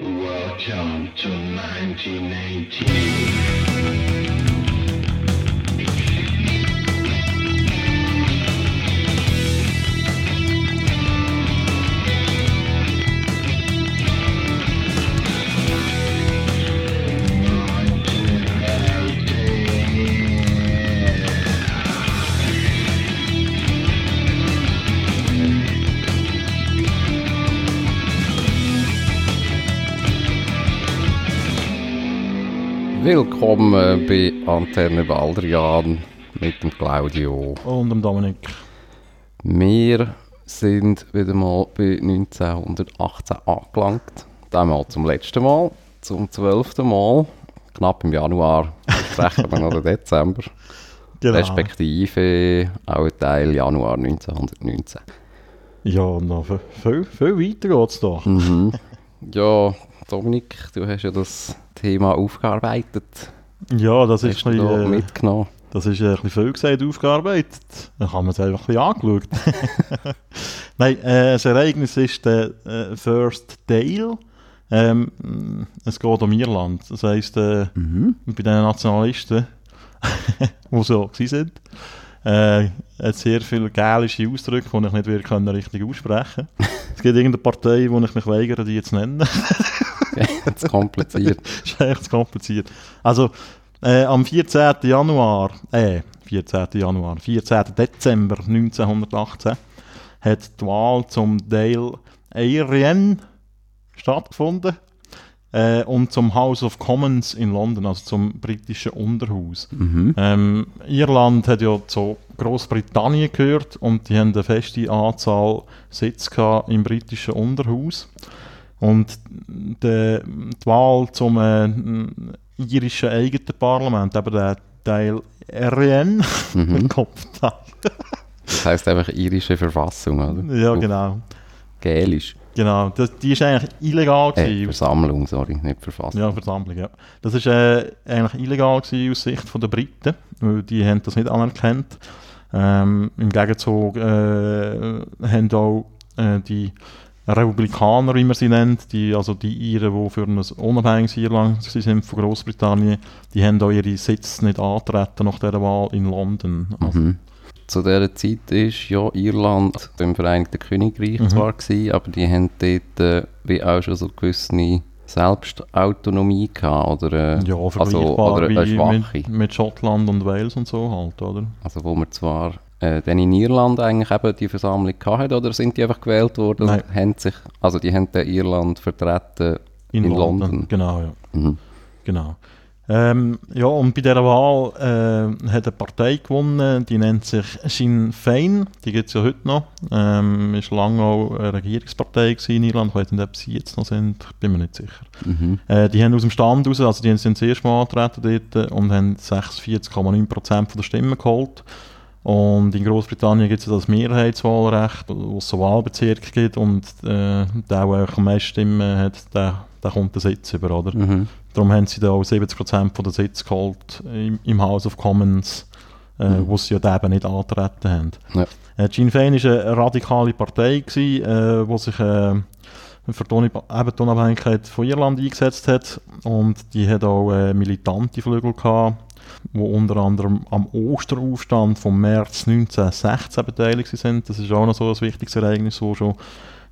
Welcome to 1918. Willkommen bei Antenne Baldrian mit dem Claudio. Und dem Dominik. Wir sind wieder mal bei 1918 angelangt. Einmal zum letzten Mal, zum zwölften Mal. Knapp im Januar sprechen wir noch den Dezember. Genau. Respektive auch ein Teil Januar 1919. Ja, noch viel, viel, viel weiter geht es da. Mhm. Ja, Dominik, du hast ja das Thema aufgearbeitet. Ja, das ist, Hast du ein da bisschen, äh, mitgenommen? das ist ein bisschen viel gesagt, aufgearbeitet. Dann haben wir es einfach ein bisschen angeschaut. Nein, äh, das Ereignis ist der äh, First Dale. Ähm, es geht um Irland. Das heisst, äh, Mhm. bei den Nationalisten, die so sind, äh, hat sehr viele gälische Ausdrücke, die ich nicht richtig aussprechen kann. Es gibt irgendeine Partei, wo ich mich weigere, die zu nennen. Zu kompliziert. das ist echt zu kompliziert. Also, äh, am 14. Januar, äh, 14. Januar, 14. Dezember 1918 hat die Wahl zum Dale Aryan stattgefunden äh, und zum House of Commons in London, also zum britischen Unterhaus. Mhm. Ähm, Irland hat ja zu Großbritannien gehört und die haben eine feste Anzahl Sitze im britischen Unterhaus. Und de, die Wahl zum äh, irischen eigenen Parlament, eben der Teil RN, Mhm. Kopfteil. Das heisst einfach irische Verfassung, oder? Ja, Auf genau. Gälisch. genau. Das, die ist eigentlich illegal Äh. Versammlung, sorry, nicht Verfassung. Ja, Versammlung, ja. Das ist äh, eigentlich illegal aus Sicht von der Briten, weil die haben das nicht anerkannt. Ähm, Im Gegenzug äh, haben auch äh, die Republikaner, wie man sie nennt, die, also die Iren, die für ein unabhängiges Irland sind von Großbritannien, die haben auch ihre Sitze nicht antreten nach dieser Wahl in London. Also, Mhm. Zu dieser Zeit ist ja Irland im Vereinigten Königreich Mhm. zwar gewesen, aber die haben dort äh, wie auch schon so gewisse Selbstautonomie gehabt, oder, äh, Ja, also, oder eine schwache. mit, mit Schottland und Wales und so halt, oder? Also wo man zwar äh, dann in Irland eigentlich eben die Versammlung gehabt oder sind die einfach gewählt worden Nein. und haben sich, also die haben dann Irland vertreten in, London. Genau, ja. Mhm. Genau. Ähm, ja, und bei dieser Wahl äh, hat eine Partei gewonnen, die nennt sich Sinn Fein, die gibt es ja heute noch. Ähm, ist lange auch eine Regierungspartei in Irland, ich weiß nicht, ob sie jetzt noch sind, ich bin mir nicht sicher. Mhm. Äh, die haben aus dem Stand raus, also die sind das erste Mal angetreten dort und haben 46,9% der Stimmen geholt. Und in Großbritannien gibt es ja das Mehrheitswahlrecht, wo es so Wahlbezirke gibt und äh, der, der am meisten Stimmen hat, der, der kommt den Sitz über, oder? Mhm. Darum haben sie da auch 70% von der Sitze geholt im, im House of Commons, äh, Mhm. wo sie ja eben nicht antreten haben. Ja. Äh, Sinn Féin war eine radikale Partei, die äh, wo sich äh, für die, Uni- eben die Unabhängigkeit von Irland eingesetzt hat. Und die hat auch äh, militante Flügel gehabt, die unter anderem am Osteraufstand vom März 1916 beteiligt sind. Das ist auch noch so ein wichtiges Ereignis, das schon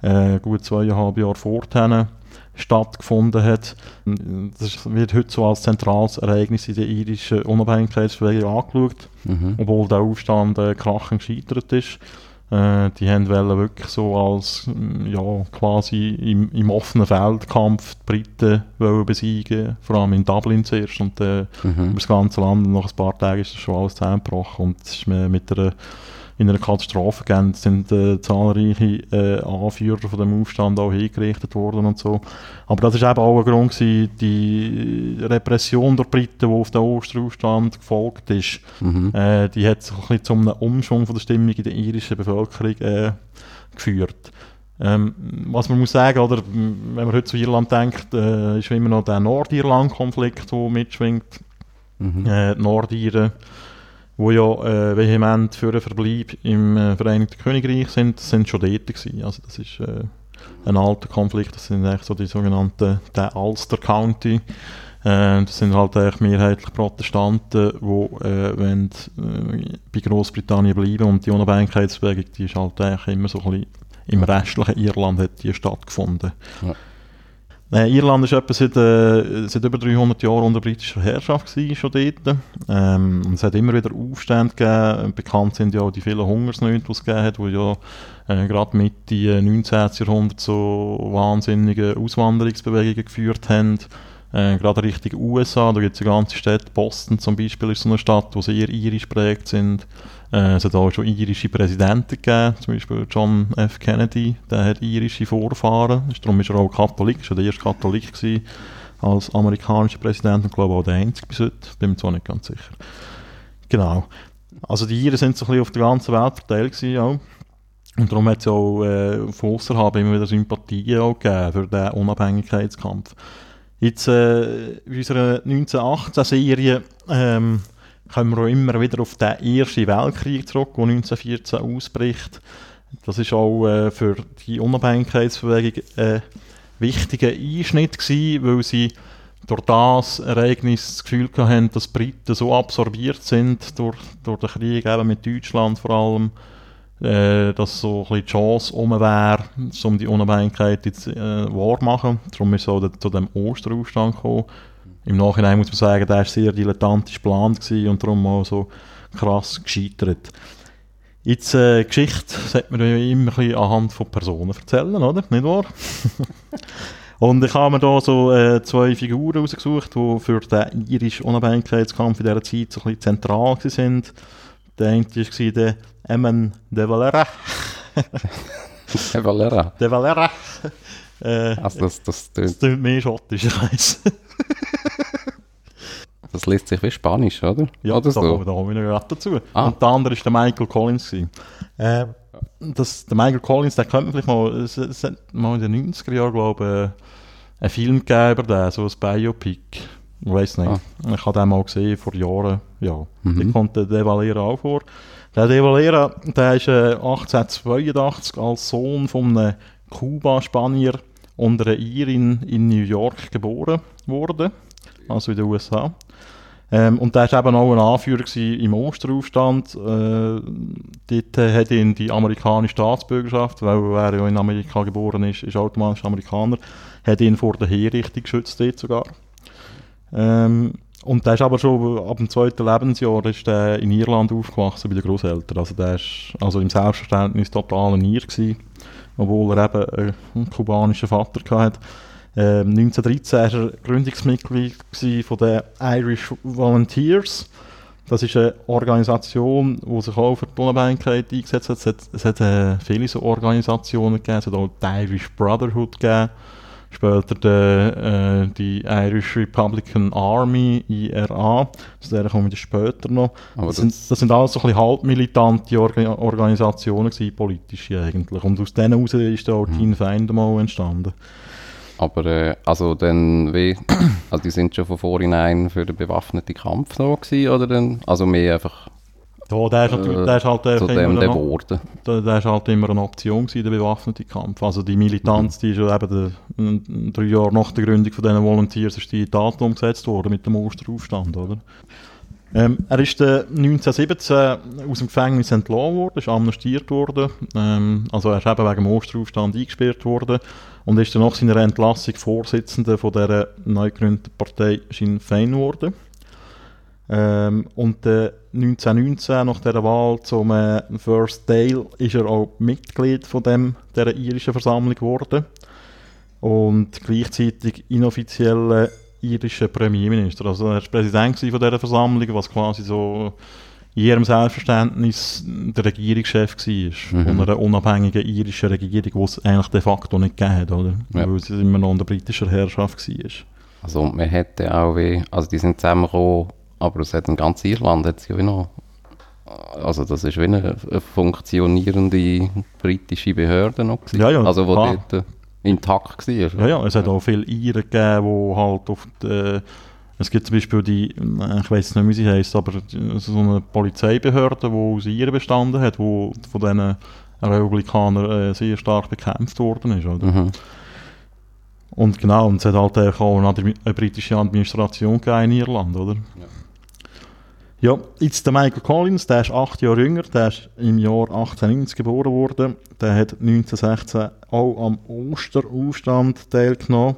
äh, gut zweieinhalb Jahre vorher stattgefunden hat. Das wird heute so als zentrales Ereignis in der irischen Unabhängigkeitsbewegung angeschaut, Mhm. obwohl der Aufstand äh, krachend gescheitert ist. Äh, die haben wirklich so als mm, ja, quasi im, im offenen Feldkampf die Briten wollen besiegen, vor allem in Dublin zuerst und äh, Mhm. über das ganze Land. Und nach ein paar Tagen ist das schon alles zusammengebrochen und es ist mit einer, in einer Katastrophe gegangen. Es sind äh, zahlreiche äh, Anführer von dem Aufstand auch hingerichtet worden und so. Aber das ist eben auch ein Grund gewesen, die Repression der Briten, die auf den Osteraufstand gefolgt ist, Mhm. äh, die hat so ein bisschen zu einem Umschwung von der Stimmung in der irischen Bevölkerung geführt. Ähm, was man muss sagen, oder, wenn man heute zu Irland denkt, äh, ist immer noch der Nordirland-Konflikt, der mitschwingt. Mhm. Äh, Nordiren, die ja äh, vehement für einen Verbleib im äh, Vereinigten Königreich sind, sind schon dort gewesen. Also das ist, äh, ein alter Konflikt. Das sind eigentlich so die sogenannten der Ulster County. Äh, das sind halt eigentlich mehrheitlich Protestanten, die äh, wollen, äh, bei Großbritannien bleiben und die Unabhängigkeitsbewegung, die ist halt eigentlich immer so ein bisschen im restlichen Irland hat die stattgefunden. Ja. Äh, Irland ist etwa seit, äh, seit über 300 Jahren unter britischer Herrschaft gewesen, schon dort. Ähm, und es hat immer wieder Aufstände gegeben. Bekannt sind ja auch die vielen Hungersnöte, die es gegeben hat, die ja äh, gerade Mitte 19. Jahrhundert so wahnsinnige Auswanderungsbewegungen geführt haben. Äh, gerade Richtung USA, da gibt es eine ganze Stadt, Boston zum Beispiel ist so eine Stadt, wo sehr irisch prägt sind. Äh, es hat auch schon irische Präsidenten gegeben, zum Beispiel John F. Kennedy, der hat irische Vorfahren, darum ist er auch Katholik, ist er der erste Katholik als amerikanischer Präsident und glaube auch der einzige bis heute, bin mir zwar nicht ganz sicher. Genau. Also die Iren sind so ein bisschen auf der ganzen Welt verteilt gewesen, auch. Und darum hat es auch äh, von außerhalb immer wieder Sympathien auch gegeben für den Unabhängigkeitskampf. Jetzt äh, in unserer 1918-Serie ähm, kommen wir auch immer wieder auf den Ersten Weltkrieg zurück, der 1914 ausbricht. Das ist auch äh, für die Unabhängigkeitsbewegung ein wichtiger Einschnitt gewesen, weil sie durch das Ereignis das Gefühl hatten, dass die Briten so absorbiert sind durch, durch den Krieg, eben mit Deutschland vor allem, äh, dass so ein bisschen die Chance um wäre, um die Unabhängigkeit jetzt äh, wahrmachen. Darum ist es auch zu dem Osteraufstand gekommen. Im Nachhinein muss man sagen, der war sehr dilettantisch geplant und darum auch so krass gescheitert. Jetzt, äh, Geschichte sollte man ja immer ein bisschen anhand von Personen erzählen, oder? Nicht wahr? und ich habe mir da so äh, zwei Figuren rausgesucht, die für den irischen Unabhängigkeitskampf in dieser Zeit so ein bisschen zentral sind. Der eine war der Eamon de Valera. De Valera. De Valera. Äh, Also das, das, tönt, das klingt mehr schottisch, ich weiss. das liest sich wie Spanisch, oder? Ja, oder da, so. da komme ich noch gerade dazu. Ah. Und der andere war der Michael Collins. Äh, das, der Michael Collins, den kennt man vielleicht mal, es, es hat mal in den 90er Jahren, glaube ich, äh, einen Film gegeben über den, so ein Biopic. Ich weiß nicht. Ich habe den mal gesehen vor Jahren. Ja, Mhm. da kommt der De Valera auch vor. Der De Valera, der ist äh, 1882 als Sohn von einem Kuba-Spanier und einer Irin in New York geboren worden, also in den USA. Ähm, und der war eben auch ein Anführer im Osteraufstand. Äh, dort äh, hat ihn die amerikanische Staatsbürgerschaft, weil er ja in Amerika geboren ist, ist automatisch Amerikaner, hat ihn vor der Herrichtung geschützt dort sogar. Ähm, und der ist aber schon ab dem zweiten Lebensjahr ist in Irland aufgewachsen bei den Großeltern. Also der ist also im Selbstverständnis total ein Ir gewesen, obwohl er eben einen kubanischen Vater hatte. Ähm, 1913 war er Gründungsmitglied von den Irish Volunteers. Das ist eine Organisation, die sich auch für die Unabhängigkeit eingesetzt hat. Es hat, es hat äh, viele so Organisationen gegeben. Es hat auch die Irish Brotherhood gegeben. Später die, äh, die Irish Republican Army, IRA. Zu der kommen wir später noch. Aber Das das, sind, das sind alles so ein bisschen halbmilitante Orga Organisationen gewesen, politische eigentlich. Und aus denen heraus ist dann auch Teen Feinde mal entstanden. aber äh, also dann wie, also die sind schon von vornherein für den bewaffneten Kampf da gewesen, oder dann, also mehr einfach Ja, der ist, natürlich, Äh, der ist halt zu einfach dem immer, der der, ist halt immer eine Option gewesen, der bewaffnete Kampf. Also die Militanz, die ist ja eben der, drei Jahre nach der Gründung von diesen Volunteers ist die Tat umgesetzt worden mit dem Osteraufstand, oder? Ähm, er ist äh, 1917 aus dem Gefängnis entlassen worden, ist amnestiert worden. Ähm, also er ist eben wegen dem Osteraufstand eingesperrt worden und ist dann nach seiner Entlassung Vorsitzender von der neu gegründeten Partei Sinn Féin geworden. Ähm, und äh, 1919, nach dieser Wahl zum äh, First Dale, ist er auch Mitglied von dem, dieser irischen Versammlung geworden. Und gleichzeitig inoffizieller irischer Premierminister. Also er war Präsident von dieser Versammlung, was quasi so in ihrem Selbstverständnis der Regierungschef war. Mhm. Von einer unabhängigen irischen Regierung, die es eigentlich de facto nicht gegeben hat, oder? Ja. Weil sie immer noch unter britischer Herrschaft war. Also und man hätte auch wie, also die sind zusammengekommen, aber es hat in ganz Irland hat es ja noch, also das ist wie eine, eine funktionierende britische Behörde noch gewesen. Ja, ja, also wo klar. dort äh, intakt war. Ja, ja, es hat auch viele Iren gegeben, die halt auf die, es gibt zum Beispiel die, äh, ich weiß nicht, wie sie heisst, aber so eine Polizeibehörde, die aus Iren bestanden hat, die von diesen Republikanern äh, sehr stark bekämpft worden ist. Oder? Mhm. Und genau, und es hat halt auch eine, eine britische Administration in Irland, oder? Ja. Ja, jetzt der Michael Collins, der ist acht Jahre jünger, der ist im Jahr 1890 geboren worden. Der hat 1916 auch am Osteraufstand teilgenommen.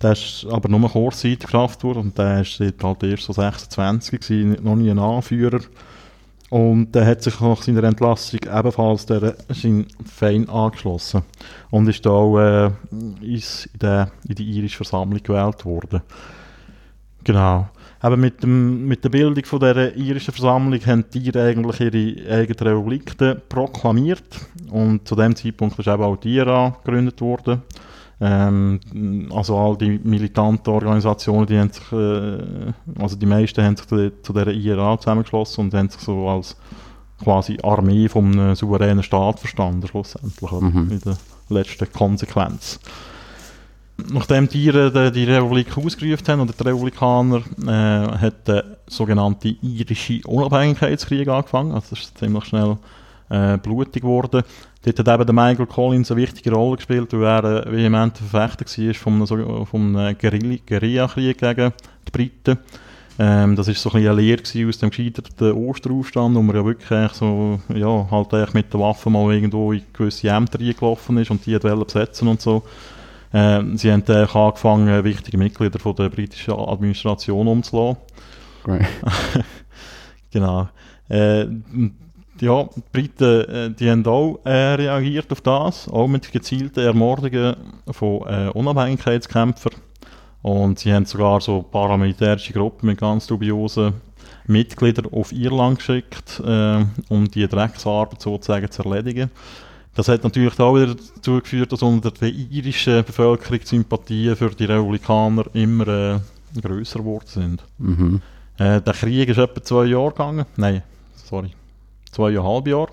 Der ist aber nur kurzzeitig geschafft worden und der ist halt erst so 26 gewesen, noch nie ein Anführer. Und er hat sich nach seiner Entlassung ebenfalls der Sinn Fein angeschlossen und ist da auch äh, in, der, in die irische Versammlung gewählt worden. Genau. Aber mit, dem, mit der Bildung von dieser irischen Versammlung haben die eigentlich ihre eigene Republik proklamiert und zu dem Zeitpunkt ist eben auch die IRA gegründet worden. Ähm, also all die militanten Organisationen, die haben sich, äh, also die meisten haben sich zu, zu dieser IRA zusammengeschlossen und haben sich so als quasi Armee vom souveränen Staat verstanden, schlussendlich, mhm. in der letzten Konsequenz. Nachdem die die Republik ausgerufen haben, oder die Republikaner, äh, hat der sogenannte irische Unabhängigkeitskrieg angefangen. Also das ist ziemlich schnell äh, blutig geworden. Dort hat eben Michael Collins eine wichtige Rolle gespielt, weil er ein vehementer Verfechter war vom, so, vom Guerillakrieg gegen die Briten. Ähm, das war so ein eine Lehre aus dem gescheiterten Osteraufstand, wo man ja wirklich so, ja, halt mit der Waffe mal irgendwo in gewisse Ämter reingelaufen ist und die besetzen und so. Ähm, sie haben dann angefangen, wichtige Mitglieder von der britischen Administration umzulassen. Right. genau. Äh, ja, die Briten äh, die haben auch äh, reagiert auf das, auch mit gezielten Ermordungen von äh, Unabhängigkeitskämpfern. Und sie haben sogar so paramilitärische Gruppen mit ganz dubiosen Mitgliedern auf Irland geschickt, äh, um die Drecksarbeit sozusagen zu erledigen. Das hat natürlich auch wieder dazu geführt, dass unter der irischen Bevölkerung die Sympathien für die Republikaner immer äh, grösser geworden sind. Mhm. Äh, der Krieg ist etwa zwei Jahre gegangen. Nein, sorry zweieinhalb Jahre.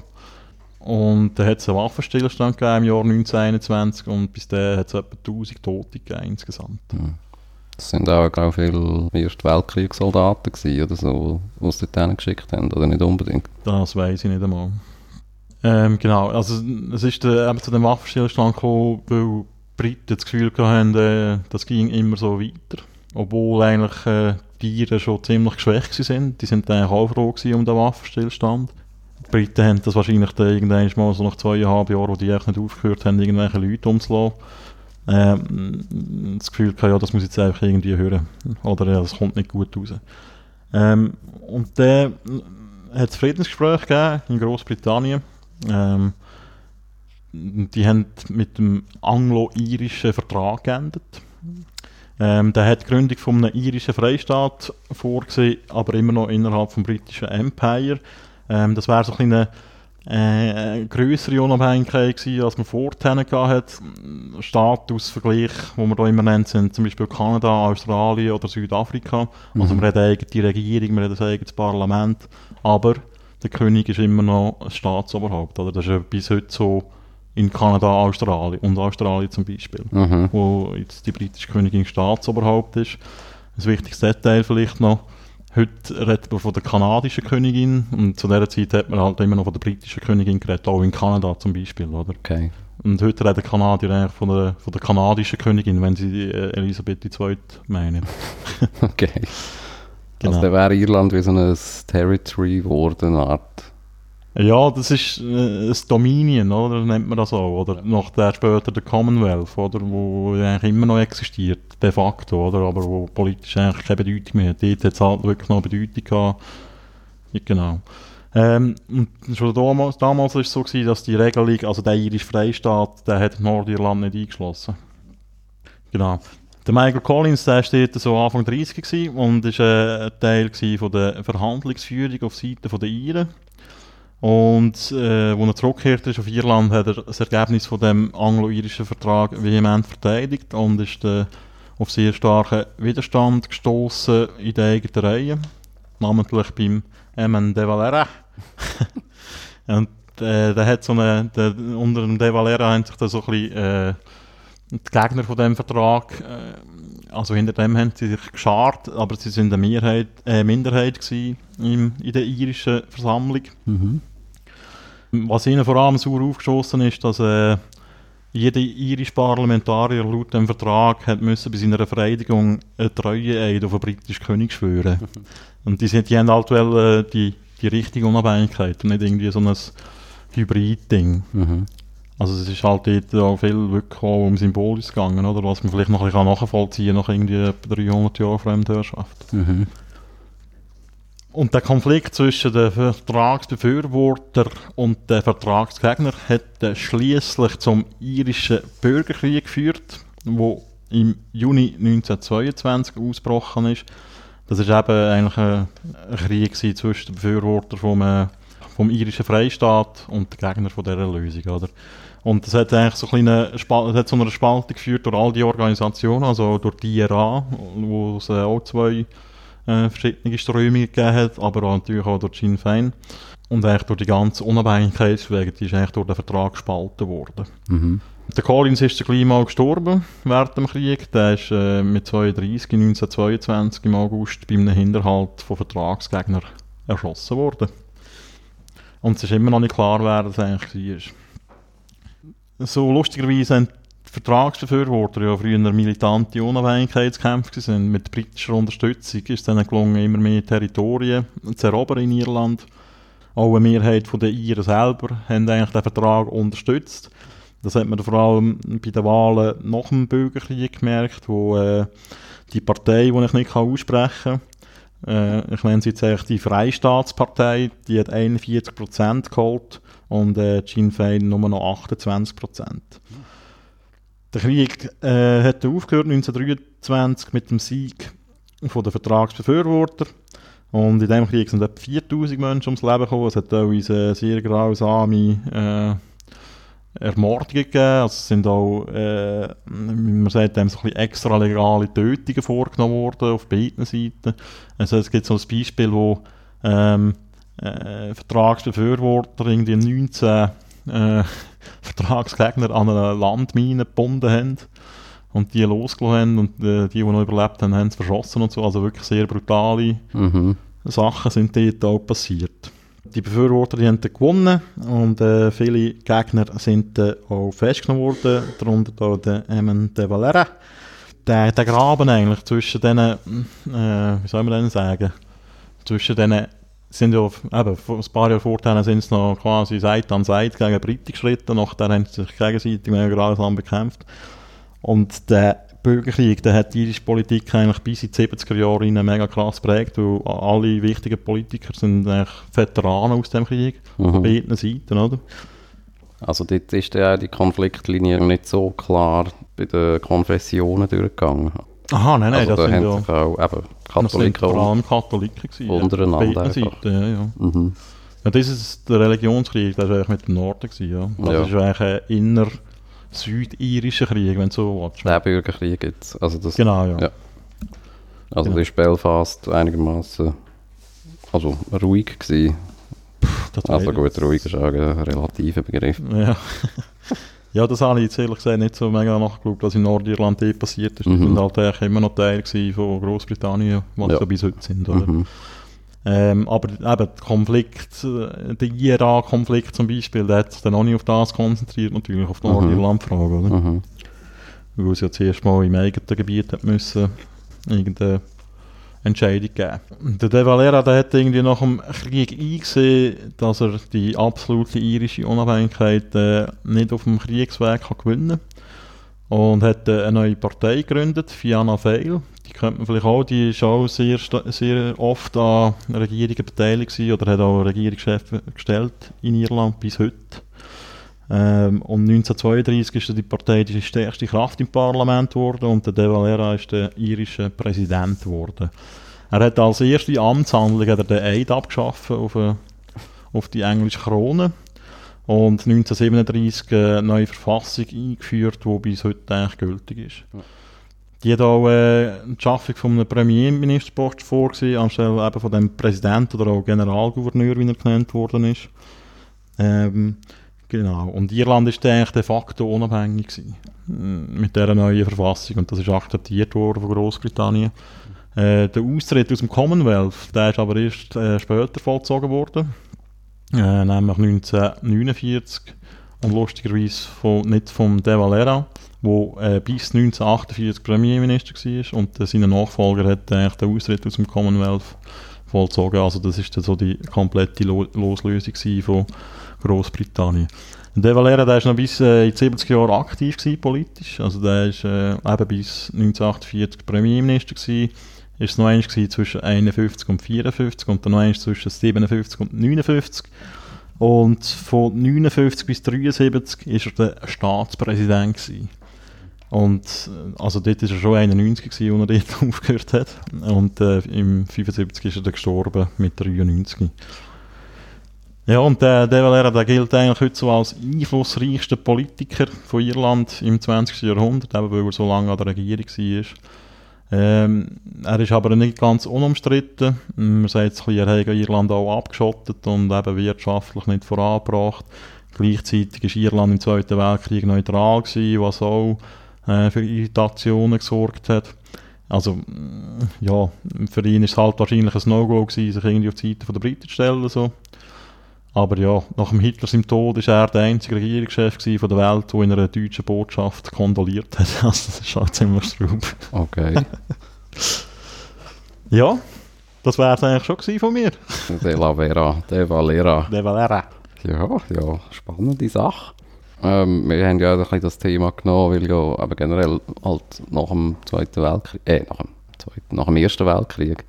Und dann hat es einen Waffenstillstand gegeben im Jahr 1921 und bis dahin hat es etwa 1000 Tote gegeben insgesamt. Ja. Das sind auch, glaube viele Erste Weltkriegssoldaten gewesen, oder so, die sie dort geschickt haben, oder nicht unbedingt? Das weiß ich nicht einmal. Ähm, genau, also es ist äh, eben zu dem Waffenstillstand gekommen, weil Briten das Gefühl hatten, äh, das ging immer so weiter. Obwohl eigentlich äh, die Iren schon ziemlich geschwächt sind. Die sind eigentlich auch froh um den Waffenstillstand. Die Briten haben das wahrscheinlich dann irgendwann mal so nach zweieinhalb Jahren, wo die echt nicht aufgehört haben, irgendwelche Leute umzulassen, ähm, das Gefühl gehabt, ja, das muss ich jetzt einfach irgendwie hören. Oder ja, das kommt nicht gut raus. Ähm, und dann hat es Friedensgespräche gegeben in Großbritannien. Ähm, die haben mit dem anglo-irischen Vertrag geendet. Ähm, der hat die Gründung von einem irischen Freistaat vorgesehen, aber immer noch innerhalb des britischen Empire. Ähm, das wäre so ein eine äh, größere Unabhängigkeit gewesen, als man vorher hat. Statusvergleich, wo man da immer nennt, sind zum Beispiel Kanada, Australien oder Südafrika. Mhm. Also man hat eine eigene Regierung, man hat ein eigenes Parlament, aber der König ist immer noch ein Staatsoberhaupt. Oder? Das ist ja bis heute so in Kanada, Australien und Australien zum Beispiel, mhm. wo jetzt die britische Königin Staatsoberhaupt ist. Ein wichtiges Detail vielleicht noch, Heute redet man von der kanadischen Königin und zu dieser Zeit hat man halt immer noch von der britischen Königin geredet, auch in Kanada zum Beispiel, oder? Okay. Und heute reden Kanadier eigentlich von der, von der kanadischen Königin, wenn sie die äh, Elisabeth II meinen. okay. Also genau. Also dann wäre Irland wie so ein Territory geworden, eine Art ja, das ist äh, ein Dominion, oder? nennt man das auch. Oder noch der später der Commonwealth, oder? wo eigentlich immer noch existiert, de facto, oder? aber wo politisch eigentlich keine Bedeutung mehr hat. Dort hat es halt wirklich noch Bedeutung gehabt. Ja, genau. Ähm, und schon damals, damals war es so, gewesen, dass die Regelung, also der irische Freistaat, der hat Nordirland nicht eingeschlossen. Genau. Der Michael Collins, der steht so Anfang 30 gewesen und war ein Teil von der Verhandlungsführung auf Seite der Iren. Und äh, als er zurückgekehrt ist auf Irland, hat er das Ergebnis von dem anglo-irischen Vertrag vehement verteidigt und ist auf sehr starken Widerstand gestoßen in den eigenen Reihen, namentlich beim Emen de Valera. und äh, der hat so eine, unter dem de Valera sich so ein die Gegner von dem Vertrag, äh, also hinter dem haben sie sich geschart, aber sie sind eine Mehrheit, äh, Minderheit gewesen im, in der irischen Versammlung. Mhm. Was ihnen vor allem sauer aufgeschossen ist, dass äh, jeder irische Parlamentarier laut dem Vertrag hat müssen bei seiner Vereidigung eine Treueeid auf den britischen König schwören. und die, sind, die haben halt well, äh, die, die richtige Unabhängigkeit und nicht irgendwie so ein Hybrid-Ding. Mhm. Also es ist halt dort auch viel wirklich auch um Symbolisches gegangen, oder? Was man vielleicht noch ein bisschen nachvollziehen kann nach irgendwie etwa 300 Jahren Fremdherrschaft. Mhm. Und der Konflikt zwischen den Vertragsbefürworter und den Vertragsgegner hat schließlich zum irischen Bürgerkrieg geführt, wo im Juni 1922 ausgebrochen ist. Das ist eben eigentlich ein Krieg zwischen den Befürwortern vom, äh, vom irischen Freistaat und den Gegnern von dieser Lösung, oder? Und das hat eigentlich so, eine kleine, hat zu einer Spaltung geführt durch all die Organisationen, also durch die IRA, wo es äh, auch zwei äh, verschiedene Strömungen gegeben hat, aber auch natürlich auch durch Sinn Fein. Und eigentlich durch die ganze Unabhängigkeitsbewegung, die ist eigentlich durch den Vertrag gespalten worden. Mhm. Der Collins ist gleich mal gestorben während dem Krieg. Der ist äh, mit 32 1922 im August bei einem Hinterhalt von Vertragsgegnern erschossen worden. Und es ist immer noch nicht klar, wer das eigentlich war. So lustigerweise haben Vertragsbefürworter ja früher militante Unabhängigkeitskämpfe sind. Mit britischer Unterstützung ist es dann gelungen, immer mehr Territorien zu erobern in Irland. Auch eine Mehrheit der Iren selber haben eigentlich den Vertrag unterstützt. Das hat man vor allem bei den Wahlen nach dem Bürgerkrieg gemerkt, wo äh, die Partei, die ich nicht aussprechen kann, äh, ich nenne sie jetzt eigentlich die Freistaatspartei, die hat 41% geholt und äh, Sinn Fein nur noch 28%. Der Krieg äh, hat aufgehört 1923 mit dem Sieg von den Vertragsbefürworter. Und in diesem Krieg sind etwa 4000 Menschen ums Leben gekommen. Es hat teilweise sehr grausame äh, Ermordungen gegeben. Also es sind auch, äh, man sagt, dem so ein extra legale Tötungen vorgenommen worden auf beiden Seiten. Also es gibt so ein Beispiel, wo ähm, äh, Vertragsbefürworter irgendwie 19 äh, Vertragsgegner an einer Landmine gebunden haben und die losgelassen haben und äh, die, die noch überlebt haben, haben es verschossen und so. Also wirklich sehr brutale Mhm. Sachen sind dort auch passiert. Die Befürworter die haben dann gewonnen und äh, viele Gegner sind äh, auch festgenommen worden, darunter auch der Eamon de Valera. Der, der Graben eigentlich zwischen diesen, äh, wie soll man denn sagen, zwischen diesen sind ja eben, vor ein paar Jahre vorher sind sie noch quasi Seite an Seite gegen Briten geschritten, nachher haben sie sich gegenseitig mega grausam bekämpft. Und der Bürgerkrieg, der hat die irische Politik eigentlich bis in die 70er Jahre rein mega krass geprägt, weil alle wichtigen Politiker sind eigentlich Veteranen aus dem Krieg, von Mhm. beiden Seiten, oder? Also dort ist ja die Konfliktlinie nicht so klar bei den Konfessionen durchgegangen. Aha, nein, nein, also das da sind ja auch eben Katholiken vor allem Katholiken gewesen, untereinander ja. Beiden einfach. Seiten, ja, ja. mhm. Ja, das ist der Religionskrieg, das war eigentlich mit dem Norden. Gewesen, ja. Das Ja. ist eigentlich ein inner-südirischer Krieg, wenn du so willst. Den Bürgerkrieg jetzt. Also, das, Genau, ja. Ja. also genau. das ist Belfast einigermaßen also ruhig gewesen. Das Also gut, ruhig ist auch ein relativer Begriff. Ja. Ja, das habe ich jetzt ehrlich gesagt nicht so mega nachgeschaut, was in Nordirland eh passiert ist. Die Mhm. sind halt eigentlich immer noch Teil von Großbritannien, was Ja. sie bis heute sind. Oder? Mhm. Ähm, aber eben der Konflikt, äh, der IRA-Konflikt zum Beispiel, der hat sich dann auch nicht auf das konzentriert, natürlich auf die Mhm. Nordirland-Frage, oder? Mhm. Weil sie ja zuerst mal im eigenen Gebiet hat müssen irgendeine Entscheidung geben. Und Der De Valera der hat irgendwie nach dem Krieg eingesehen, dass er die absolute irische Unabhängigkeit äh, nicht auf dem Kriegsweg kann gewinnen kann. Und hat äh, eine neue Partei gegründet, Fianna Fáil. Die kennt man vielleicht auch, die ist auch sehr, sehr oft an Regierungen beteiligt oder hat auch Regierungschef gestellt in Irland bis heute. Ähm, und 1932 ist die Partei die stärkste Kraft im Parlament geworden und der De Valera ist der irische Präsident geworden. Er hat als erste Amtshandlung hat er den Eid abgeschafft auf, auf die englische Krone und 1937 eine neue Verfassung eingeführt, die bis heute eigentlich gültig ist. Ja. Die hat auch äh, die Schaffung von einem Premierministerpost vorgesehen, anstelle eben von dem Präsident oder auch Generalgouverneur, wie er genannt worden ist. Ähm, genau. Und Irland ist eigentlich de facto unabhängig gewesen, mm, mit dieser neuen Verfassung und das ist akzeptiert worden von Großbritannien. Äh, der Austritt aus dem Commonwealth, der ist aber erst äh, später vollzogen worden. äh, nämlich 1949 und lustigerweise von, nicht vom De Valera, der äh, bis 1948 Premierminister war und äh, sein Nachfolger hat eigentlich den Austritt aus dem Commonwealth vollzogen. Also das ist dann so die komplette Lo Loslösung von Großbritannien. De Valera der ist noch bis äh, in den 70er Jahren aktiv gewesen, politisch. Also der ist äh, eben bis 1948 Premierminister gewesen. Ist es noch eins zwischen 51 und 54 und dann noch eins zwischen 57 und 59. Und von 59 bis 73 ist er der Staatspräsident gewesen. Und äh, also dort war er schon 91 gewesen, als er dort aufgehört hat. Und äh, im 75 ist er dann gestorben mit 93. Ja, und der De Valera der gilt eigentlich heute so als einflussreichster Politiker von Irland im 20. Jahrhundert, eben weil er so lange an der Regierung war. Ähm, er ist aber nicht ganz unumstritten. Man sagt, es er hat Irland auch abgeschottet und eben wirtschaftlich nicht vorangebracht. Gleichzeitig war Irland im Zweiten Weltkrieg neutral, gewesen, was auch äh, für Irritationen gesorgt hat. Also, ja, für ihn ist es halt wahrscheinlich ein No-Go gewesen, sich irgendwie auf die Seite der Briten zu stellen. So. Aber ja, nach dem Hitler seinem Tod war er der einzige Regierungschef von der Welt, der in einer deutschen Botschaft kondoliert hat. Also das ist halt ziemlich straub. Okay. ja, das wäre es eigentlich schon von mir. De la Vera, De Valera. De Valera. Ja, ja, spannende Sache. Ähm, wir haben ja ein bisschen das Thema genommen, weil ja aber generell halt nach dem Zweiten Weltkrieg, äh, nach dem, Zweiten, nach dem Ersten Weltkrieg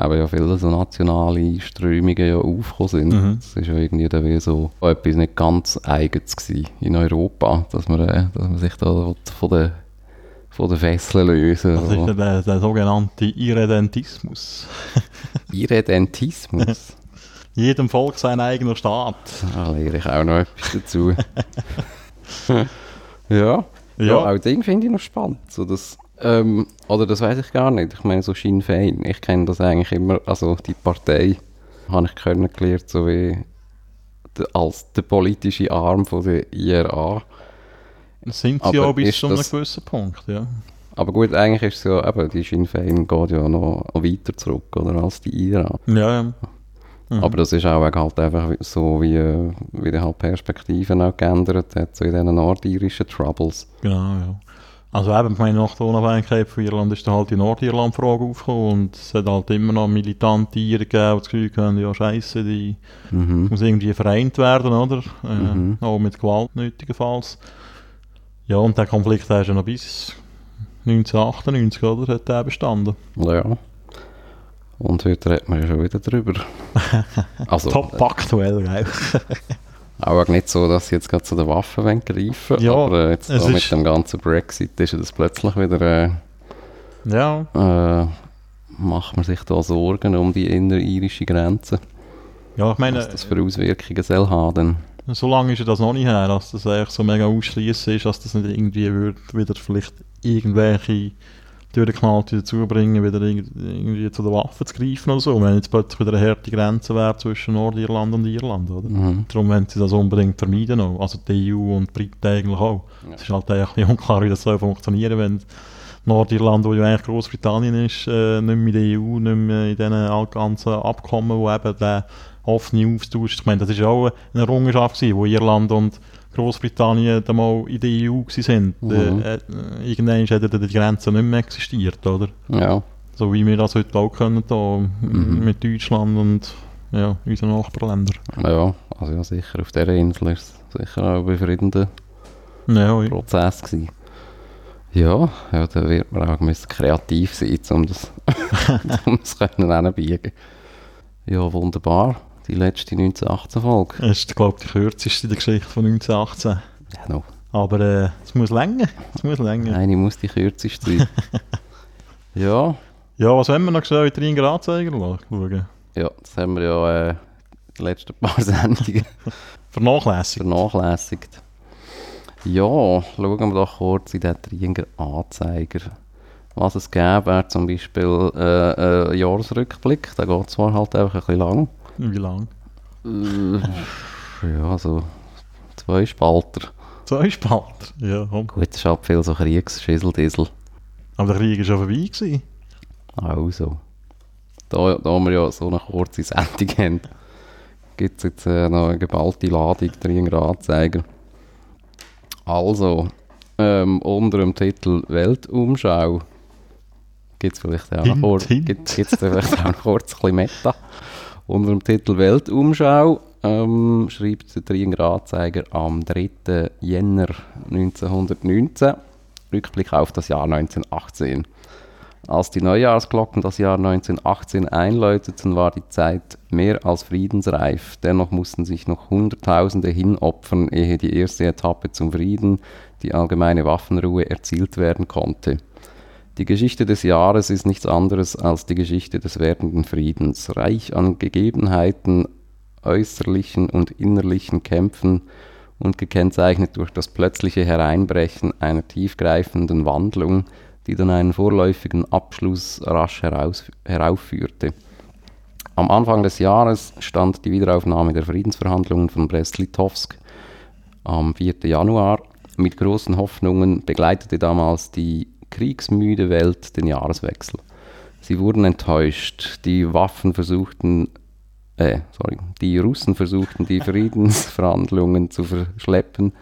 eben ja viele so nationale Strömungen ja aufgekommen sind. Mhm. Das ist ja irgendwie dann wie so etwas nicht ganz Eigenes in Europa, dass man, äh, dass man sich da von den von den Fesseln lösen. Das ist der, der sogenannte Irredentismus. Irredentismus? Jedem Volk sein eigener Staat. Da lehre ich auch noch etwas dazu. ja. ja. ja, auch den finde ich noch spannend. So das ähm, oder das weiß ich gar nicht. Ich meine, so Sinn Fein. Ich kenne das eigentlich immer, also die Partei habe ich kennengelernt, so wie de, als der politische Arm von der IRA. Das sind sie aber auch bis zu einem gewissen Punkt, ja. Aber gut, eigentlich ist es ja, eben, die Sinn Fein geht ja noch weiter zurück, oder, als die IRA. Ja, ja. Mhm. Aber das ist auch halt einfach so, wie, wie die halt Perspektiven auch geändert hat, so in diesen nordirischen Troubles. Genau, ja. Also eben, ich meine, nach der Unabhängigkeit von Irland ist dann halt die Nordirland-Frage aufgekommen und es hat halt immer noch militante Iren gegeben, die das Gefühl haben, ja scheiße, die mhm. muss irgendwie vereint werden, oder? Äh, mhm. Auch mit Gewalt nötigenfalls. Ja, und der Konflikt ist ja noch bis 1998, oder? Hat der bestanden. Ja. Und heute man ja schon wieder drüber. also, Top aktuell, gell? Auch nicht so, dass sie jetzt gerade zu den Waffen greifen ja, aber jetzt da mit dem ganzen Brexit ist das plötzlich wieder... Äh, ja. Äh, macht man sich da Sorgen um die innerirische Grenze. Ja, ich meine... Was das für Auswirkungen soll haben. So lange ist das noch nicht her, dass das eigentlich so mega ausschließend ist, dass das nicht irgendwie wird, wieder vielleicht irgendwelche durchgeknallt dazu bringen, wieder irgendwie zu den Waffen zu greifen oder so. Wenn jetzt plötzlich wieder eine harte Grenze wäre zwischen Nordirland und Irland, oder? Mhm. Darum wollen sie das unbedingt vermeiden auch. Also die EU und die Briten eigentlich auch. Ja. Es ist halt eigentlich unklar, wie das soll funktionieren, wenn Nordirland, wo ja eigentlich Großbritannien ist, äh, nicht mehr in der EU, nicht mehr in diesen ganzen Abkommen, wo eben der offene Austausch, ich meine, das ist auch eine Errungenschaft gewesen, wo Irland und Großbritannien dann mal in der EU waren. Mhm. Äh, irgendwann hat die Grenze nicht mehr existiert, oder? Ja. So wie wir das heute auch können, da, mhm. mit Deutschland und ja, unseren Nachbarländern. Ja, also ja, sicher, auf dieser Insel ist es sicher auch ein befriedender ja, ja. Prozess gewesen. Ja, ja, da wird man auch müssen kreativ sein, um das, um das können biegen. Ja, wunderbar. Die letzte 1918-Folge. Das ist, glaube ich, die kürzeste der Geschichte von 1918. Ja, no. Aber äh, es muss länger. Es muss länger. Eine muss die kürzeste sein. ja. Ja, was haben wir noch schnell in die Ringeranzeiger schauen? Ja, das haben wir ja äh, die letzten paar Sendungen vernachlässigt. vernachlässigt. Ja, schauen wir doch kurz in den Tringer Anzeiger. Was es gäbe, wäre zum Beispiel äh, ein Jahresrückblick. Der geht zwar halt einfach ein bisschen lang. Wie lang? Äh, ja, so zwei Spalter. Zwei Spalter? Ja, komm. Gut, es ist halt viel so Kriegsschisseldisel. Aber der Krieg war schon vorbei. Gewesen. Also. Da, da wir ja so eine kurze Sendung haben, gibt es jetzt äh, noch eine geballte Ladung Anzeiger. Also, ähm, unter dem Titel Weltumschau gibt es vielleicht auch noch kurz, gibt's, gibt's vielleicht auch noch kurz ein bisschen Meta. Unter dem Titel Weltumschau ähm, schreibt der Trienger Anzeiger am 3. Jänner 1919 Rückblick auf das Jahr 1918. Als die Neujahrsglocken das Jahr 1918 einläuteten, war die Zeit mehr als friedensreif. Dennoch mussten sich noch Hunderttausende hinopfern, ehe die erste Etappe zum Frieden, die allgemeine Waffenruhe, erzielt werden konnte. Die Geschichte des Jahres ist nichts anderes als die Geschichte des werdenden Friedens, reich an Gegebenheiten, äußerlichen und innerlichen Kämpfen und gekennzeichnet durch das plötzliche Hereinbrechen einer tiefgreifenden Wandlung, die dann einen vorläufigen Abschluss rasch heraus, heraufführte. Am Anfang des Jahres stand die Wiederaufnahme der Friedensverhandlungen von Brest-Litovsk am 4. Januar. Mit großen Hoffnungen begleitete damals die kriegsmüde Welt den Jahreswechsel. Sie wurden enttäuscht. Die Waffen versuchten, äh, sorry, die Russen versuchten die Friedensverhandlungen zu verschleppen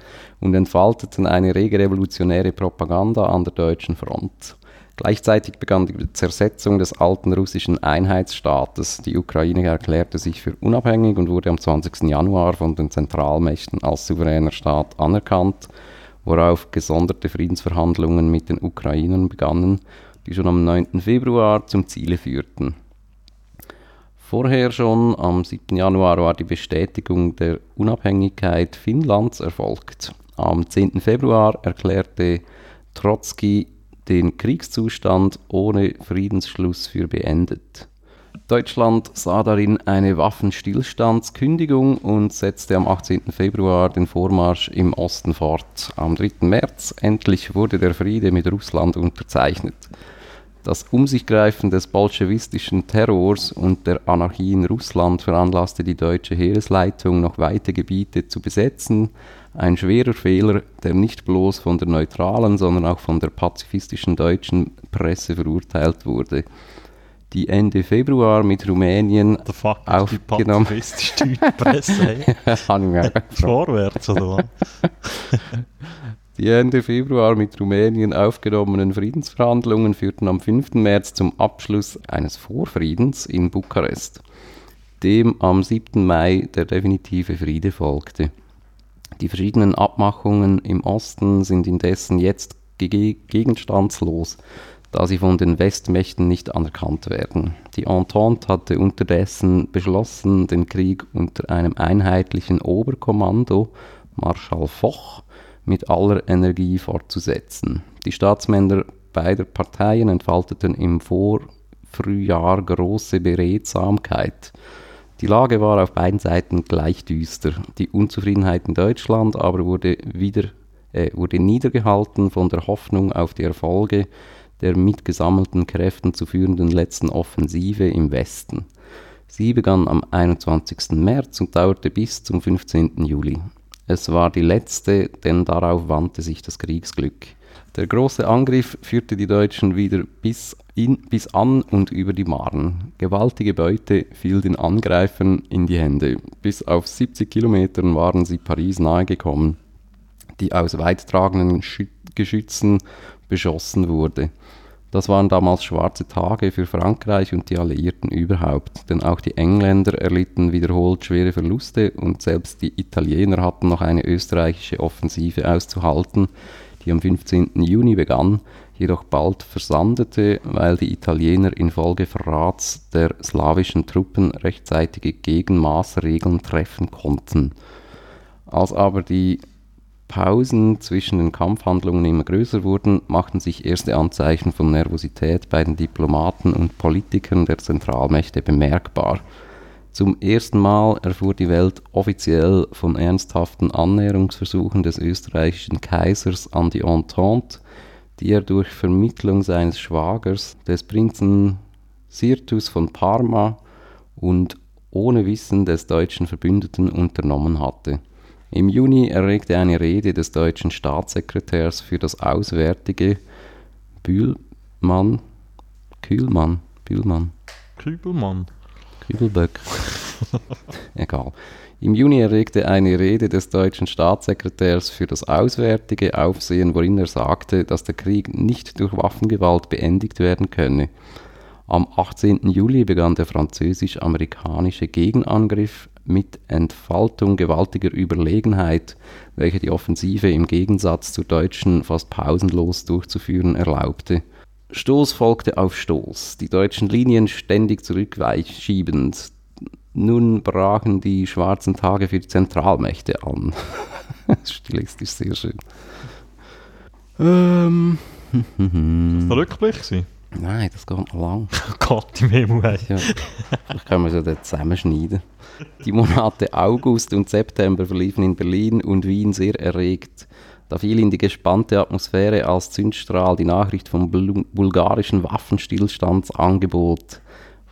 und entfalteten eine rege revolutionäre Propaganda an der deutschen Front. Gleichzeitig begann die Zersetzung des alten russischen Einheitsstaates. Die Ukraine erklärte sich für unabhängig und wurde am 20. Januar von den Zentralmächten als souveräner Staat anerkannt, worauf gesonderte Friedensverhandlungen mit den Ukrainern begannen, die schon am 9. Februar zum Ziele führten. Vorher schon, am 7. Januar, war die Bestätigung der Unabhängigkeit Finnlands erfolgt. Am 10. Februar erklärte Trotzki den Kriegszustand ohne Friedensschluss für beendet. Deutschland sah darin eine Waffenstillstandskündigung und setzte am 18. Februar den Vormarsch im Osten fort. Am 3. März endlich wurde der Friede mit Russland unterzeichnet. Das Umsichgreifen des bolschewistischen Terrors und der Anarchie in Russland veranlasste die deutsche Heeresleitung, noch weite Gebiete zu besetzen. Ein schwerer Fehler, der nicht bloß von der neutralen, sondern auch von der pazifistischen deutschen Presse verurteilt wurde. Die Ende Februar mit Rumänien The fuck aufgenommen. die pazifistische Presse, hey? Habe ich mir auch gefragt. Vorwärts, oder was? Die Ende Februar mit Rumänien aufgenommenen Friedensverhandlungen führten am 5. März zum Abschluss eines Vorfriedens in Bukarest, dem am 7. Mai der definitive Friede folgte. Die verschiedenen Abmachungen im Osten sind indessen jetzt gege- gegenstandslos, da sie von den Westmächten nicht anerkannt werden. Die Entente hatte unterdessen beschlossen, den Krieg unter einem einheitlichen Oberkommando, Marschall Foch, mit aller Energie fortzusetzen. Die Staatsmänner beider Parteien entfalteten im Vorfrühjahr große Beredsamkeit. Die Lage war auf beiden Seiten gleich düster. Die Unzufriedenheit in Deutschland aber wurde, wieder, äh, wurde niedergehalten von der Hoffnung auf die Erfolge der mit gesammelten Kräften zu führenden letzten Offensive im Westen. Sie begann am 21. März und dauerte bis zum 15. Juli. Es war die letzte, denn darauf wandte sich das Kriegsglück. Der große Angriff führte die Deutschen wieder bis, in, bis an und über die Marne. Gewaltige Beute fiel den Angreifern in die Hände. Bis auf 70 Kilometern waren sie Paris nahegekommen, die aus weittragenden Schü Geschützen beschossen wurde. Das waren damals schwarze Tage für Frankreich und die Alliierten überhaupt, denn auch die Engländer erlitten wiederholt schwere Verluste und selbst die Italiener hatten noch eine österreichische Offensive auszuhalten, die am 15. Juni begann, jedoch bald versandete, weil die Italiener infolge Verrats der slawischen Truppen rechtzeitige Gegenmaßregeln treffen konnten. Als aber die Pausen zwischen den Kampfhandlungen immer größer wurden, machten sich erste Anzeichen von Nervosität bei den Diplomaten und Politikern der Zentralmächte bemerkbar. Zum ersten Mal erfuhr die Welt offiziell von ernsthaften Annäherungsversuchen des österreichischen Kaisers an die Entente, die er durch Vermittlung seines Schwagers, des Prinzen Sirtus von Parma und ohne Wissen des deutschen Verbündeten unternommen hatte. Im Juni erregte eine Rede des deutschen Staatssekretärs für das Auswärtige Bühlmann, Kühlmann, Bühlmann, Kübelmann. Kübelböck, Egal. Im Juni erregte eine Rede des deutschen Staatssekretärs für das Auswärtige Aufsehen, worin er sagte, dass der Krieg nicht durch Waffengewalt beendigt werden könne. Am 18. Juli begann der französisch-amerikanische Gegenangriff mit Entfaltung gewaltiger Überlegenheit, welche die Offensive im Gegensatz zur deutschen fast pausenlos durchzuführen erlaubte. Stoß folgte auf Stoß, die deutschen Linien ständig zurückschiebend. Nun brachen die schwarzen Tage für die Zentralmächte an. Stilistisch sehr schön. Ähm. das war der Rückblick? Gewesen? Nein, das geht noch lang. Gott im Himmel. Hey. Ja, vielleicht können wir ja dann zusammenschneiden. Die Monate August und September verliefen in Berlin und Wien sehr erregt. Da fiel in die gespannte Atmosphäre als Zündstrahl die Nachricht vom bulgarischen Waffenstillstandsangebot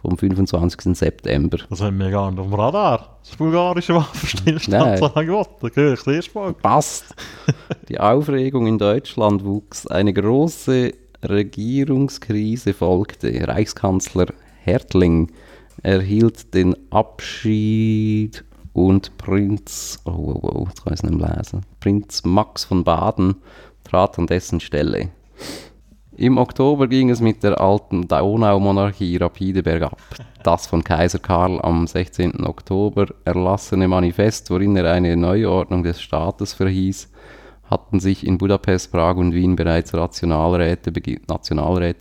vom 25. September. Das haben wir gar nicht auf dem Radar. Das bulgarische Waffenstillstandsangebot, da gehöre ich zuerst mal. Passt. Die Aufregung in Deutschland wuchs. Eine große Regierungskrise folgte. Reichskanzler Hertling erhielt den Abschied und Prinz, oh, oh, oh, jetzt kann nicht lesen, Prinz Max von Baden trat an dessen Stelle. Im Oktober ging es mit der alten Donaumonarchie rapide bergab. Das von Kaiser Karl am 16. Oktober erlassene Manifest, worin er eine Neuordnung des Staates verhieß, hatten sich in Budapest, Prag und Wien bereits Nationalräte,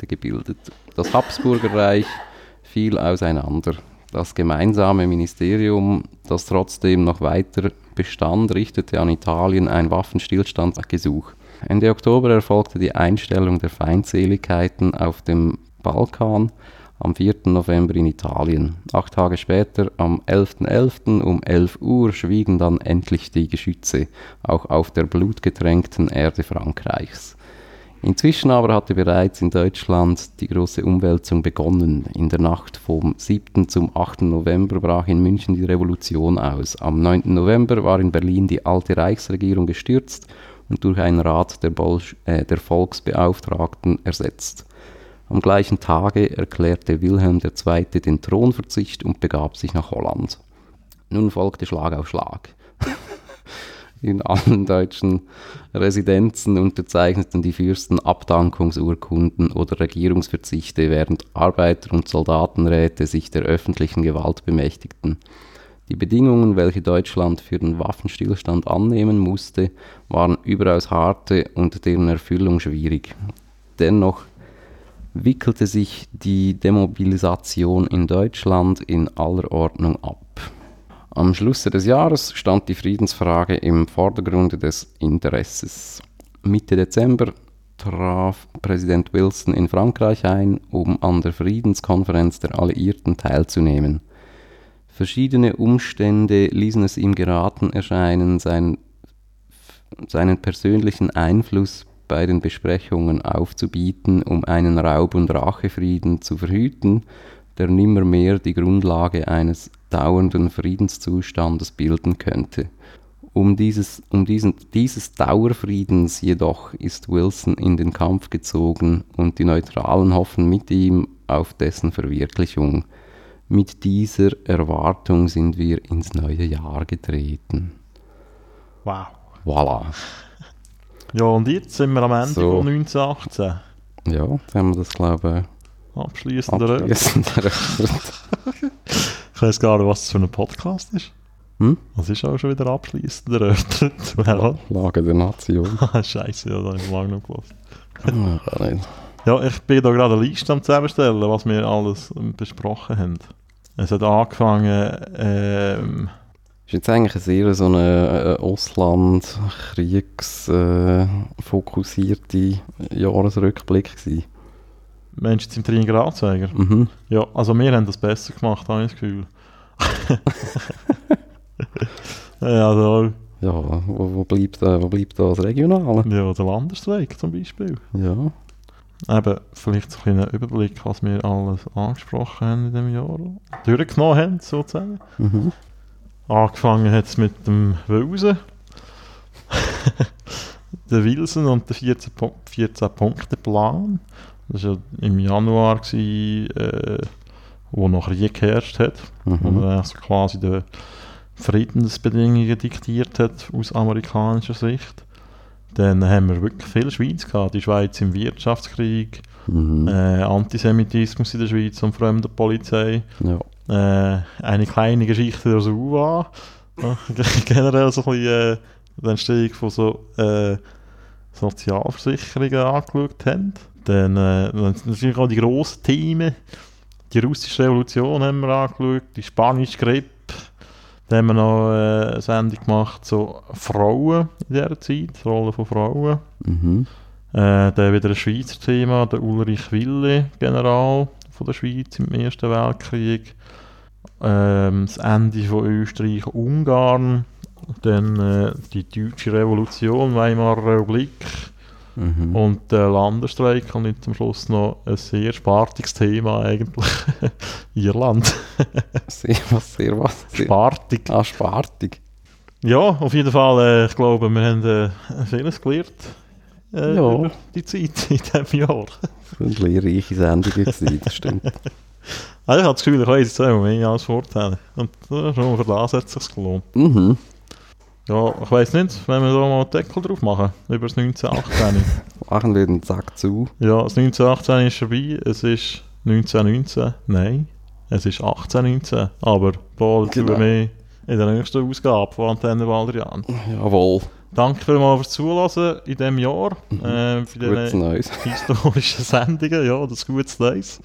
gebildet. Das Habsburgerreich fiel auseinander. Das gemeinsame Ministerium, das trotzdem noch weiter bestand, richtete an Italien ein Waffenstillstandsgesuch. Ende Oktober erfolgte die Einstellung der Feindseligkeiten auf dem Balkan am 4. November in Italien. Acht Tage später, am 11.11. .11. um 11 Uhr, schwiegen dann endlich die Geschütze, auch auf der blutgetränkten Erde Frankreichs. Inzwischen aber hatte bereits in Deutschland die große Umwälzung begonnen. In der Nacht vom 7. zum 8. November brach in München die Revolution aus. Am 9. November war in Berlin die alte Reichsregierung gestürzt und durch einen Rat der, Bolsch äh, der Volksbeauftragten ersetzt. Am gleichen Tage erklärte Wilhelm II. den Thronverzicht und begab sich nach Holland. Nun folgte Schlag auf Schlag. In allen deutschen Residenzen unterzeichneten die Fürsten Abdankungsurkunden oder Regierungsverzichte, während Arbeiter- und Soldatenräte sich der öffentlichen Gewalt bemächtigten. Die Bedingungen, welche Deutschland für den Waffenstillstand annehmen musste, waren überaus harte und deren Erfüllung schwierig. Dennoch wickelte sich die Demobilisation in Deutschland in aller Ordnung ab. Am Schluss des Jahres stand die Friedensfrage im Vordergrund des Interesses. Mitte Dezember traf Präsident Wilson in Frankreich ein, um an der Friedenskonferenz der Alliierten teilzunehmen. Verschiedene Umstände ließen es ihm geraten erscheinen, seinen, seinen persönlichen Einfluss bei den Besprechungen aufzubieten, um einen Raub- und Rachefrieden zu verhüten, der nimmermehr die Grundlage eines dauernden Friedenszustandes bilden könnte. Um, dieses, um diesen, dieses Dauerfriedens jedoch ist Wilson in den Kampf gezogen und die Neutralen hoffen mit ihm auf dessen Verwirklichung. Mit dieser Erwartung sind wir ins neue Jahr getreten. Wow. Voilà. Ja, und jetzt sind wir am Ende So. von 1918. Ja, jetzt haben wir das, glaube Abschließend ich, erörtert. abschliessend erörtert. Ich weiß gar nicht, was das für ein Podcast ist. Hm? Das ist auch schon wieder abschließend erörtert. Ja. Lage der Nation. Scheiße, ja, da habe ich lange noch. Ja, gar nicht. Ja, ich bin da gerade eine Liste am zusammenstellen, was wir alles besprochen haben. Es hat angefangen, ähm, ist jetzt eigentlich ein sehr so eine äh, Ausland-Kriegs-fokussierte Jahresrückblick gewesen. Mensch jetzt im Triangelanzeiger. Mhm. Ja, also wir haben das besser gemacht, habe ich das Gefühl. ja, also, Ja, wo, wo, bleibt, äh, wo bleibt da das Regionale? ja, der Landesweg zum Beispiel. Ja. Eben, vielleicht so ein kleiner Überblick, was wir alles angesprochen haben in diesem Jahr. Durchgenommen haben, sozusagen. Mhm. Angefangen hat es mit dem Wilson. der Wilson und der 14, Pu- 14 Punkte Plan. Das war ja im Januar, gewesen, äh, wo noch Krieg geherrscht hat, wo Mhm. er also quasi die Friedensbedingungen diktiert hat aus amerikanischer Sicht. Dann haben wir wirklich viel Schweiz gehabt. Die Schweiz im Wirtschaftskrieg, Mhm. äh, Antisemitismus in der Schweiz und Fremdenpolizei. Ja. Äh, eine kleine Geschichte der. Ja, generell so ein bisschen äh, die Entstehung von so äh, Sozialversicherungen angeschaut haben. Dann äh, natürlich auch die grossen Themen. Die russische Revolution haben wir angeschaut, die spanische Grippe. Dann haben wir noch äh, eine Sendung gemacht zu Frauen in dieser Zeit, die Rolle von Frauen. Mhm. Äh, dann wieder ein Schweizer Thema, der Ulrich Wille, General von der Schweiz im Ersten Weltkrieg. Ähm, das Ende von Österreich-Ungarn. Dann äh, die Deutsche Revolution, Weimarer Republik Mhm. und der Landesstreik. Und jetzt am Schluss noch ein sehr spartiges Thema eigentlich. Irland. Sehr was, sehr was. Sehr. Spartig. Ah, spartig. Ja, auf jeden Fall, äh, ich glaube, wir haben äh, vieles gelernt äh, Ja. über die Zeit in diesem Jahr. Das waren lehrreiche Sendungen, gewesen, das stimmt. Also ich habe das Gefühl, ich weiß jetzt auch mehr als vorher. Und äh, schon für das hat es sich gelohnt. Mhm. Ja, ich weiß nicht, wenn wir da mal einen Deckel drauf machen, über das 1918. Machen wir den Sack zu. ja, das 1918 ist vorbei, es ist 1919. Nein, es ist 1819. Aber da Genau. mehr in der nächsten Ausgabe von Antenne Baldrian. Jawohl. Danke vielmals fürs Zuhören in diesem Jahr. Äh, für diese Neues. historischen Sendungen. Ja, das gutes Neues.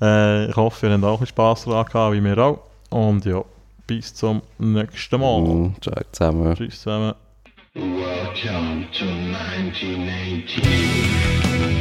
Äh, ich hoffe, ihr habt auch ein bisschen Spass daran gehabt, wie wir auch. Und ja, bis zum nächsten Mal. Mhm. Ciao zusammen. Tschüss zusammen. Welcome to 1918.